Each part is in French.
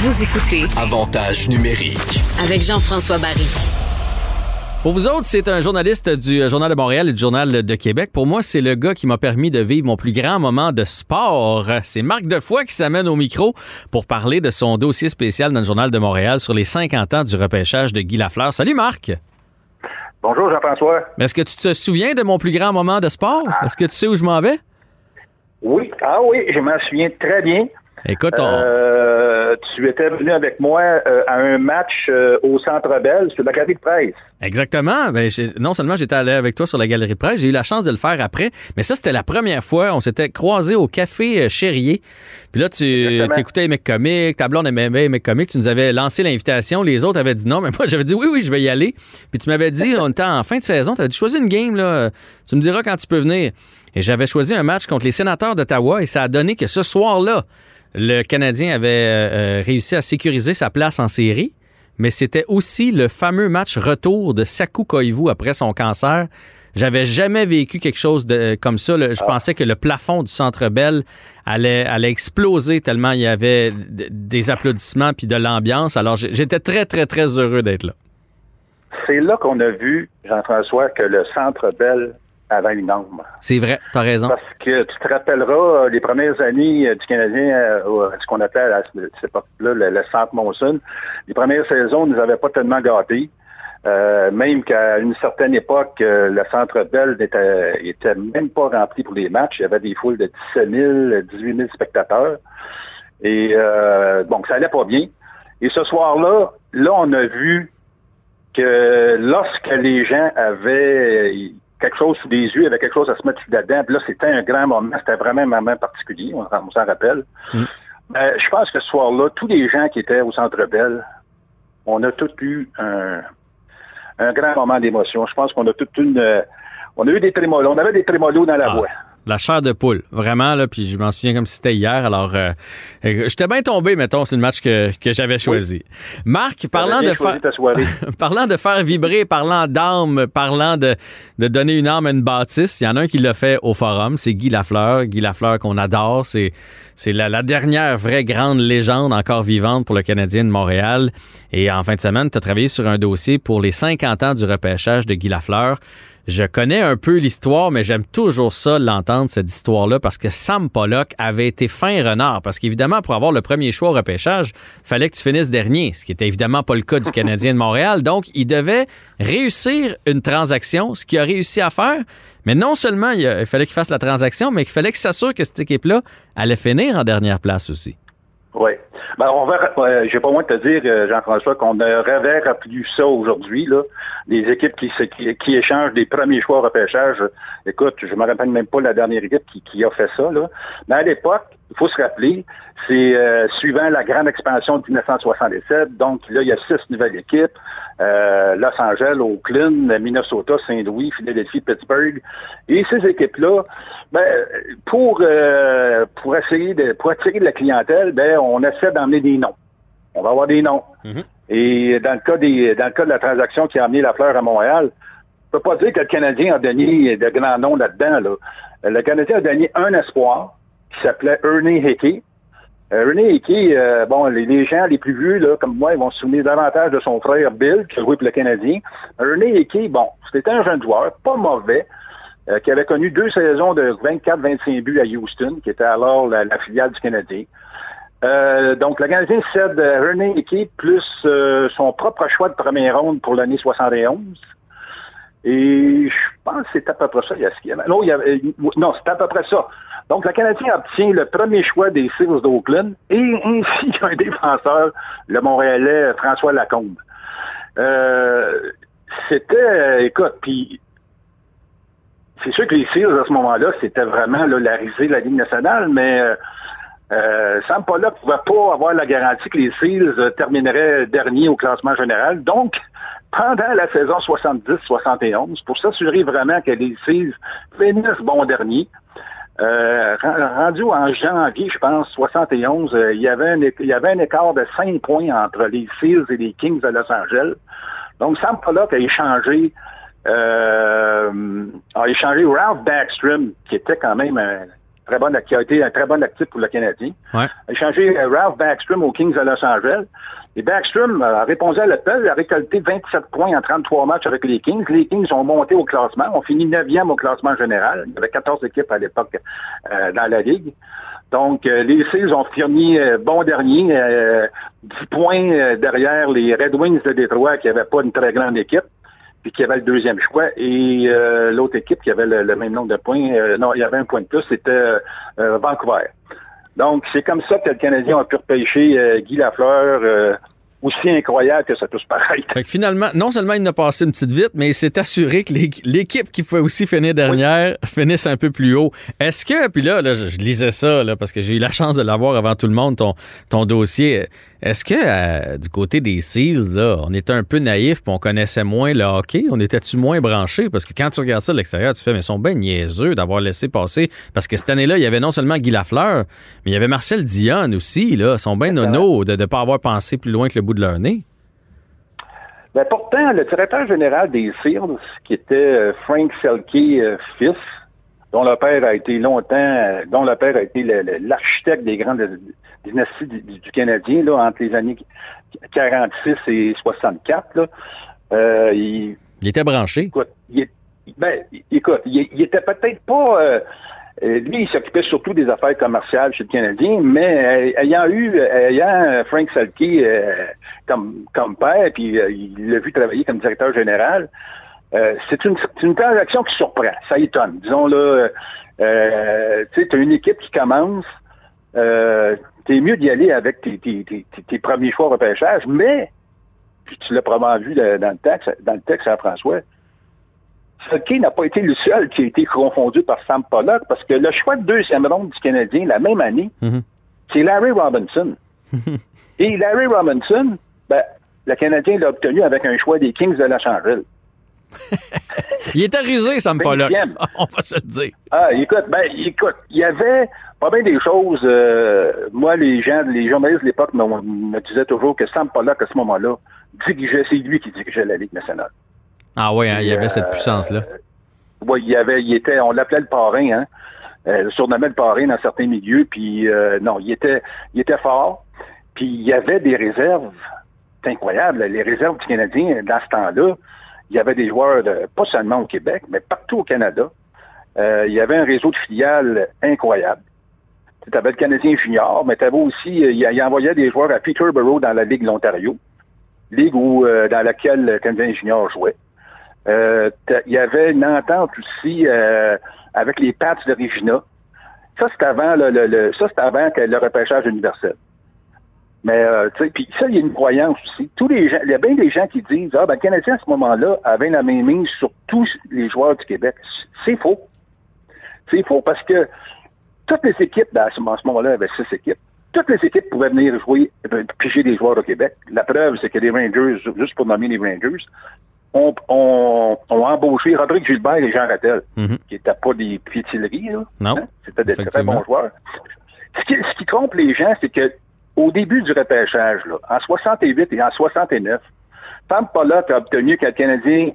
Vous écoutez Avantage numérique. avec Jean-François Barry. Pour vous autres, c'est un journaliste du euh, Journal de Montréal et du Journal de Québec. Pour moi, c'est le gars qui m'a permis de vivre mon plus grand moment de sport. C'est Marc Defoy qui s'amène au micro pour parler de son dossier spécial dans le Journal de Montréal sur les 50 ans du repêchage de Guy Lafleur. Salut Marc! Bonjour Jean-François. Mais Est-ce que tu te souviens de mon plus grand moment de sport? Est-ce que tu sais où je m'en vais? Oui, ah oui, je m'en souviens très bien. Écoute, on- Euh, tu étais venu avec moi euh, à un match euh, au Centre Bell sur la galerie de presse. Exactement. Ben, non seulement j'étais allé avec toi sur la galerie de presse, j'ai eu la chance de le faire après, mais ça, c'était la première fois. On s'était croisés au café euh, Chérier. Puis là, tu Exactement. écoutais les mecs comiques, ta blonde aimait les mecs comiques. Tu nous avais lancé l'invitation. Les autres avaient dit non, mais moi, j'avais dit oui, oui, je vais y aller. Puis tu m'avais dit, on était en fin de saison, tu avais dit choisis une game, là. Tu me diras quand tu peux venir. Et j'avais choisi un match contre les sénateurs d'Ottawa et ça a donné que ce soir-là, le Canadien avait euh, euh, réussi à sécuriser sa place en série mais c'était aussi le fameux match retour de Saku Koivu après son cancer. J'avais jamais vécu quelque chose de comme ça. là. Je pensais que le plafond du Centre Bell allait, allait exploser tellement il y avait des applaudissements puis de l'ambiance. Alors j'étais très très très heureux d'être là. C'est là qu'on a vu, Jean-François, que le Centre Bell avait une ombre. C'est vrai, t'as raison. Parce que tu te rappelleras, euh, les premières années euh, du Canadien, euh, ce qu'on appelait à cette époque-là le, le Centre Monson, les premières saisons ne nous avaient pas tellement gâtés. Euh, même qu'à une certaine époque, euh, le Centre Bell n'était était même pas rempli pour les matchs. Il y avait des foules de 17 000, 18 000 spectateurs. Et euh, bon, ça allait pas bien. Et ce soir-là, là, on a vu que lorsque les gens avaient quelque chose sous les yeux, avaient quelque chose à se mettre dedans, puis là, c'était un grand moment, c'était vraiment un moment particulier, on, on s'en rappelle. Mm. Ben, je pense que ce soir-là, tous les gens qui étaient au Centre Bell, on a tous eu un, un grand moment d'émotion. Je pense qu'on a toute une... euh, On a eu des trémolos. On avait des trémolos dans la Ah. voix. La chair de poule, vraiment, là, puis je m'en souviens comme si c'était hier. Alors, euh, euh, j'étais bien tombé, mettons, c'est le match que, que j'avais choisi. Marc, parlant de faire... parlant de faire vibrer, parlant d'âme, parlant de, de donner une âme à une bâtisse, il y en a un qui l'a fait au forum, c'est Guy Lafleur. Guy Lafleur qu'on adore, c'est, c'est la, la dernière vraie grande légende encore vivante pour le Canadien de Montréal. Et en fin de semaine, tu as travaillé sur un dossier pour les 50 ans du repêchage de Guy Lafleur. Je connais un peu l'histoire, mais j'aime toujours ça, l'entendre, cette histoire-là, parce que Sam Pollock avait été fin renard. Parce qu'évidemment, pour avoir le premier choix au repêchage, fallait que tu finisses dernier, ce qui était évidemment pas le cas du Canadien de Montréal. Donc, il devait réussir une transaction, ce qu'il a réussi à faire. Mais non seulement il, il fallait qu'il fasse la transaction, mais qu'il fallait qu'il s'assure que cette équipe-là allait finir en dernière place aussi. Oui. Ben, on va, euh, j'ai pas moins de te dire, euh, Jean-François, qu'on aurait rappelé ça aujourd'hui, là. Les équipes qui, qui, qui échangent des premiers choix au repêchage. Écoute, je me rappelle même pas la dernière équipe qui, qui a fait ça, là. Mais à l'époque, il faut se rappeler, c'est euh, suivant la grande expansion de 1967. Donc, là, il y a six nouvelles équipes. Euh, Los Angeles, Oakland, Minnesota, Saint-Louis, Philadelphie, Pittsburgh. Et ces équipes-là, ben, pour, euh, pour essayer de, pour attirer de la clientèle, ben, on essaie d'emmener des noms. On va avoir des noms. Mhm. Et dans le cas des, dans le cas de la transaction qui a amené la fleur à Montréal, on peut pas dire que le Canadien a donné de grands noms là-dedans, là. Le Canadien a donné un espoir qui s'appelait Ernie Hickey. Euh, Ernie Hickey, euh, bon, les, gens les plus vieux, là, comme moi, ils vont se souvenir davantage de son frère Bill, qui joué pour le Canadien. Ernie Hickey, bon, c'était un jeune joueur, pas mauvais, euh, qui avait connu deux saisons de 24-25 buts à Houston, qui était alors la, filiale du Canadien. Donc, le Canadien cède Ernie Hickey plus son propre choix de première ronde pour l'année 71. Et je pense que c'est à peu près ça. Non, non c'est à peu près ça. Donc, le Canadien obtient le premier choix des Seals d'Oakland et ainsi qu'un défenseur, le Montréalais François Lacombe. Euh, c'était, écoute, puis c'est sûr que les Seals, à ce moment-là, c'était vraiment là, la risée de la Ligue nationale, mais euh, euh, Sam Pollock ne pouvait pas avoir la garantie que les Seals euh, termineraient dernier au classement général. Donc, pendant la saison 70-71, pour s'assurer vraiment que les Seals finissent bon dernier, euh, ren- rendu en janvier, je pense, 71, euh, il, y avait un, é- il y avait un écart de 5 points entre les Seals et les Kings de Los Angeles. Donc, Sam Pollock a échangé, euh, a échangé Ralph Backstrom, qui était quand même un, très qui a été un très bon actif pour le Canadien. Ouais. Échangé euh, Ralph Backstrom aux Kings de Los Angeles. Et Backstrom a répondu à l'appel, a récolté 27 points en 33 matchs avec les Kings. Les Kings ont monté au classement, ont fini 9e au classement général. Il y avait 14 équipes à l'époque euh, dans la Ligue. Donc, euh, les Seals ont fini euh, bon dernier, euh, 10 points euh, derrière les Red Wings de Détroit qui n'avaient pas une très grande équipe, puis qui avaient le deuxième choix. Et euh, l'autre équipe qui avait le, le même nombre de points, euh, non, il y avait un point de plus, c'était euh, Vancouver. Donc, c'est comme ça que le Canadien a pu repêcher Guy Lafleur, aussi incroyable que ça tous pareil. Fait que finalement, non seulement il n'a passé une petite vite, mais il s'est assuré que l'é- l'équipe qui pouvait aussi finir dernière finisse un peu plus haut. Est-ce que, puis là, là, je, je lisais ça, là, parce que j'ai eu la chance de l'avoir avant tout le monde, ton, ton dossier. Est-ce que euh, du côté des Seals, là, on était un peu naïf puis on connaissait moins le hockey? On était-tu moins branché? Parce que quand tu regardes ça de l'extérieur, tu fais, mais ils sont bien niaiseux d'avoir laissé passer. Parce que cette année-là, il y avait non seulement Guy Lafleur, mais il y avait Marcel Dion aussi, là. Ils sont bien nono de ne pas avoir pensé plus loin que le bout de leur nez. Ben, pourtant, le directeur général des Seals, qui était euh, Frank Selke euh, fils, dont le père a été longtemps, dont le père a été l'architecte des grandes dynasties du, du Canadien, là, entre les années 46 et 64, là, euh, il, Il était branché. écoute, il, ben, écoute, il, il était peut-être pas. euh, euh, lui, il s'occupait surtout des affaires commerciales chez le Canadien, mais euh, ayant eu, euh, ayant Frank Salke comme, comme père, puis il l'a vu travailler comme directeur général, euh, c'est une, une transaction qui surprend, ça étonne. Disons là, euh, tu sais, as une équipe qui commence, euh, t'es mieux d'y aller avec tes, tes, tes, tes- premiers choix repêchage, mais, puis tu l'as probablement vu dans le texte, dans le texte à François, Selke n'a pas été le seul qui a été confondu par Sam Pollock parce que le choix de deuxième ronde du Canadien la même année, Mhm. c'est Larry Robinson. Et Larry Robinson, ben, le Canadien l'a obtenu avec un choix des Kings de Los Angeles. Il était rusé, Sam Pollock. On va se le dire. Ah, écoute, ben, écoute, il y avait pas bien des choses. euh, moi, les gens, les journalistes de l'époque me, me disaient toujours que Sam Pollock, à ce moment-là, dirigeait, c'est lui qui dirigeait la Ligue nationale. Ah oui, hein, il y avait Euh, cette puissance-là. Oui, il y avait, il était, on l'appelait le parrain, hein. Euh, le surnommait le parrain dans certains milieux, puis euh, non, il était, il était fort. Puis il y avait des réserves, c'est incroyable, les réserves du Canadien dans ce temps-là. Il y avait des joueurs, de, pas seulement au Québec, mais partout au Canada. Euh, il y avait un réseau de filiales incroyable. Tu avais le Canadien junior, mais tu avais aussi, euh, il, envoyait des joueurs à Peterborough dans la Ligue de l'Ontario, ligue où, euh, dans laquelle le Canadien junior jouait. Euh, il y avait une entente aussi euh, avec les Pats de Regina. Ça, c'est avant le, le- le- avant que le repêchage universel. Mais euh, tu sais, puis ça, il y a une croyance aussi. Tous les gens, il y a bien des gens qui disent Ah ben le Canadien à ce moment-là avait la même mise sur tous les joueurs du Québec. C'est faux. C'est faux parce que toutes les équipes, ce, à ce moment-là, il y avait six équipes. Toutes les équipes pouvaient venir jouer, euh, piger des joueurs au Québec. La preuve, c'est que les Rangers, juste pour nommer les Rangers, ont, ont, ont embauché Rodrigue Gilbert et Jean Rattel, Mhm. qui n'étaient pas des piétilleries, là. Non, Hein? C'était des très bons joueurs. Ce qui, ce qui trompe les gens, c'est que au début du repêchage, là, en 68 et en 69, Sam Pollock a obtenu que le Canadien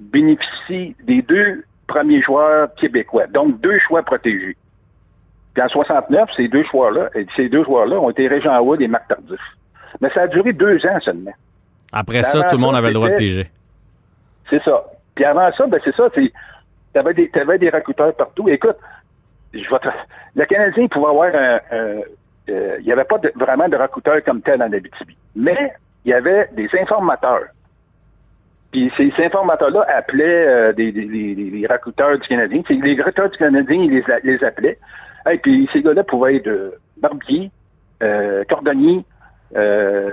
bénéficie des deux premiers joueurs québécois, donc deux choix protégés. Puis en 69, ces deux joueurs-là, ces deux joueurs-là ont été Régent Wood et Marc Tardif. Mais ça a duré deux ans seulement. Après ça, tout le monde avait le droit de piger. C'est ça. Puis avant ça, ben c'est ça, tu avais des, des recruteurs partout. Écoute, je vais te- le Canadien pouvait avoir un, un- euh, il n'y avait pas de- vraiment de recruteurs comme tel en Abitibi. Mais il y avait des informateurs. Puis ces, ces informateurs-là appelaient euh, des, des, des- des recruteurs du Canadien. Les recruteurs du Canadien, ils les, les appelaient. Et puis ces gars-là pouvaient être euh, barbiers, euh, cordonniers.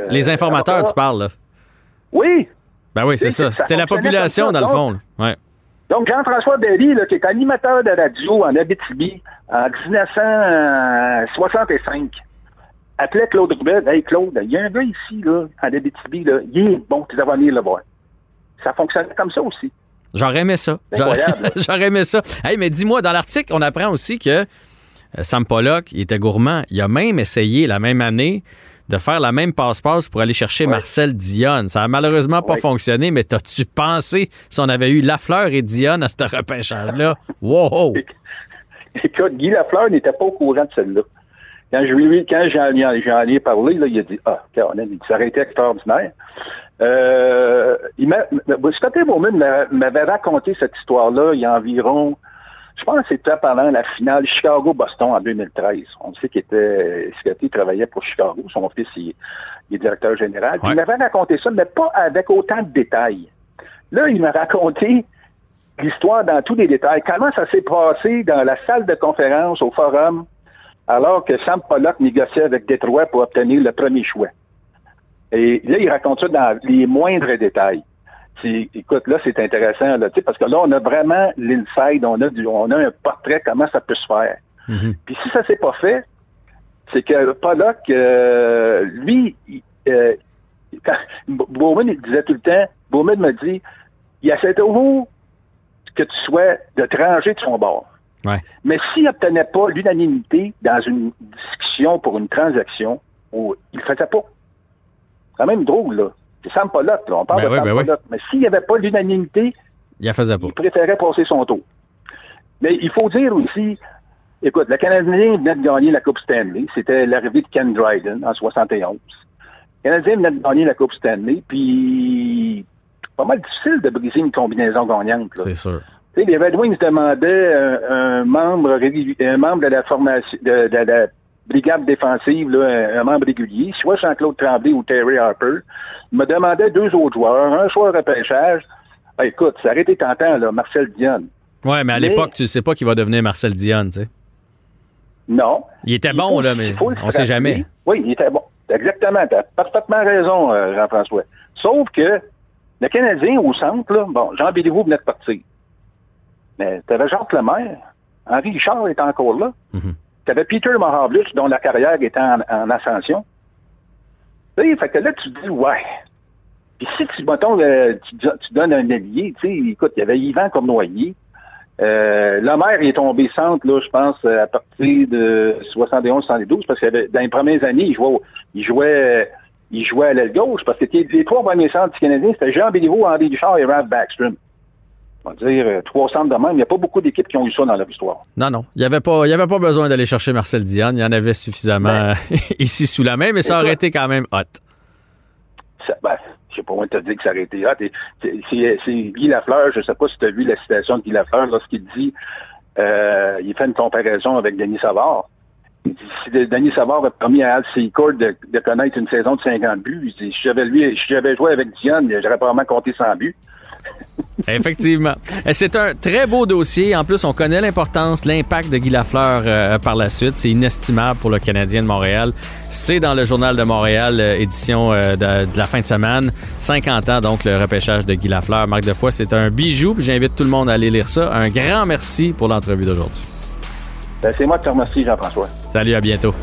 Les informateurs, tu parles, là. Oui, Ben oui, c'est ça. ça C'était la population, dans le fond. là. Ouais. Donc, Jean-François Berry, là, qui est animateur de radio en Abitibi en 1965, appelait Claude Rubel. Hey, Claude, il y a un gars ici, là, en Abitibi, là, il est bon, tu devrais venir le voir. Ça fonctionnait comme ça aussi. J'aurais aimé ça. Là. J'aurais aimé ça. Hey, mais dis-moi, dans l'article, on apprend aussi que euh, Sam Pollock, il était gourmand. Il a même essayé la même année de faire la même passe-passe pour aller chercher Ouais. Marcel Dionne. Ça a malheureusement pas Ouais. fonctionné, mais t'as-tu pensé si on avait eu Lafleur et Dionne à ce repêchage-là? Wow! Écoute, Guy Lafleur n'était pas au courant de celle-là. Quand lui, quand j'en ai, parlé, là, il a dit Ah, Caroline, il ça aurait été extraordinaire. Euh, Scotty Bowman m'avait raconté cette histoire-là il y a environ, je pense que c'était pendant la finale Chicago-Boston en 2013. On sait qu'il était, Scotty travaillait pour Chicago, son fils il, est directeur général. Il m'avait raconté ça, mais pas avec autant de détails. Là, il m'a raconté l'histoire dans tous les détails. Comment ça s'est passé dans la salle de conférence au forum alors que Sam Pollock négociait avec Détroit pour obtenir le premier choix. Et là, il raconte ça dans les moindres détails. Écoute, là, c'est intéressant, là, parce que là, on a vraiment l'inside, on a, du, on a un portrait, comment ça peut se faire. Mm-hmm. Puis si ça s'est pas fait, c'est que Pollock, euh, lui, euh, Bowman, il disait tout le temps, Bowman me dit, il essaie toujours que tu sois de te ranger de son bord. Mais s'il n'obtenait pas l'unanimité dans une discussion pour une transaction, il ne le faisait pas. C'est quand même drôle, là. C'est Sam Pollock, là. On parle ben de Sam ben Mais s'il n'y avait pas l'unanimité, il, faisait pas. il préférait passer son tour. Mais il faut dire aussi, écoute, le Canadien venait de gagner la Coupe Stanley. C'était l'arrivée de Ken Dryden en 71. Le Canadien venait de gagner la Coupe Stanley, puis pas mal difficile de briser une combinaison gagnante. C'est sûr. Les Red Wings demandaient un, membre, un membre de la formation, de, la brigade défensive, un, membre régulier, soit Jean-Claude Tremblay ou Terry Harper. Me demandait deux autres joueurs, un choix de repêchage. Ah, écoute, ça aurait été tentant, là, Marcel Dionne. Oui, mais à l'époque, tu sais pas qu'il va devenir Marcel Dionne, tu sais. Non. Il était bon, là, mais on ne sait jamais. Oui, il était bon. Exactement. Tu as parfaitement raison, euh, Jean-François. Sauf que le Canadien, au centre, là, bon, Jean Béliveau venait de partir. Mais tu avais Jacques Lemaire. Henri Richard était encore là. Mm-hmm. Tu avais Peter Mahavlich, dont la carrière était en, ascension. Tu fait que là, tu te dis, ouais. Puis si tu, mettons, euh, tu, donnes un allié, tu sais, écoute, il y avait Yvan comme noyer. Euh, Lemaire est tombé centre, là, je pense, à partir de 71-72, parce que dans les premières années, il jouait, il jouait il jouait à l'aile gauche parce que les trois premiers centres du Canadien, c'était Jean Béliveau, Henri Duchard et Ralph Backstrom. On va dire euh, trois centres de même. Il n'y a pas beaucoup d'équipes qui ont eu ça dans leur histoire. Non, non. Il n'y avait, pas, avait pas besoin d'aller chercher Marcel Dion. Il y en avait suffisamment ben. ici sous la main, mais ça aurait été quand même hot. Ça, ben, je sais pas où te dire que ça aurait été hot. C'est Guy Lafleur, je ne sais pas si tu as vu la citation de Guy Lafleur lorsqu'il dit, euh, il fait une comparaison avec Denis Savard si Denis Savard a permis à Al Secord de, de, connaître une saison de 50 buts, j'avais lui, si j'avais joué avec Dion, j'aurais probablement compté 100 buts. Effectivement. C'est un très beau dossier. En plus, on connaît l'importance, l'impact de Guy Lafleur euh, par la suite. C'est inestimable pour le Canadien de Montréal. C'est dans le Journal de Montréal, euh, édition euh, de, la fin de semaine. 50 ans, donc, le repêchage de Guy Lafleur. Marc Defoy, c'est un bijou. J'invite tout le monde à aller lire ça. Un grand merci pour l'entrevue d'aujourd'hui. Ben, c'est moi qui te remercie, Jean-François. Salut, à bientôt.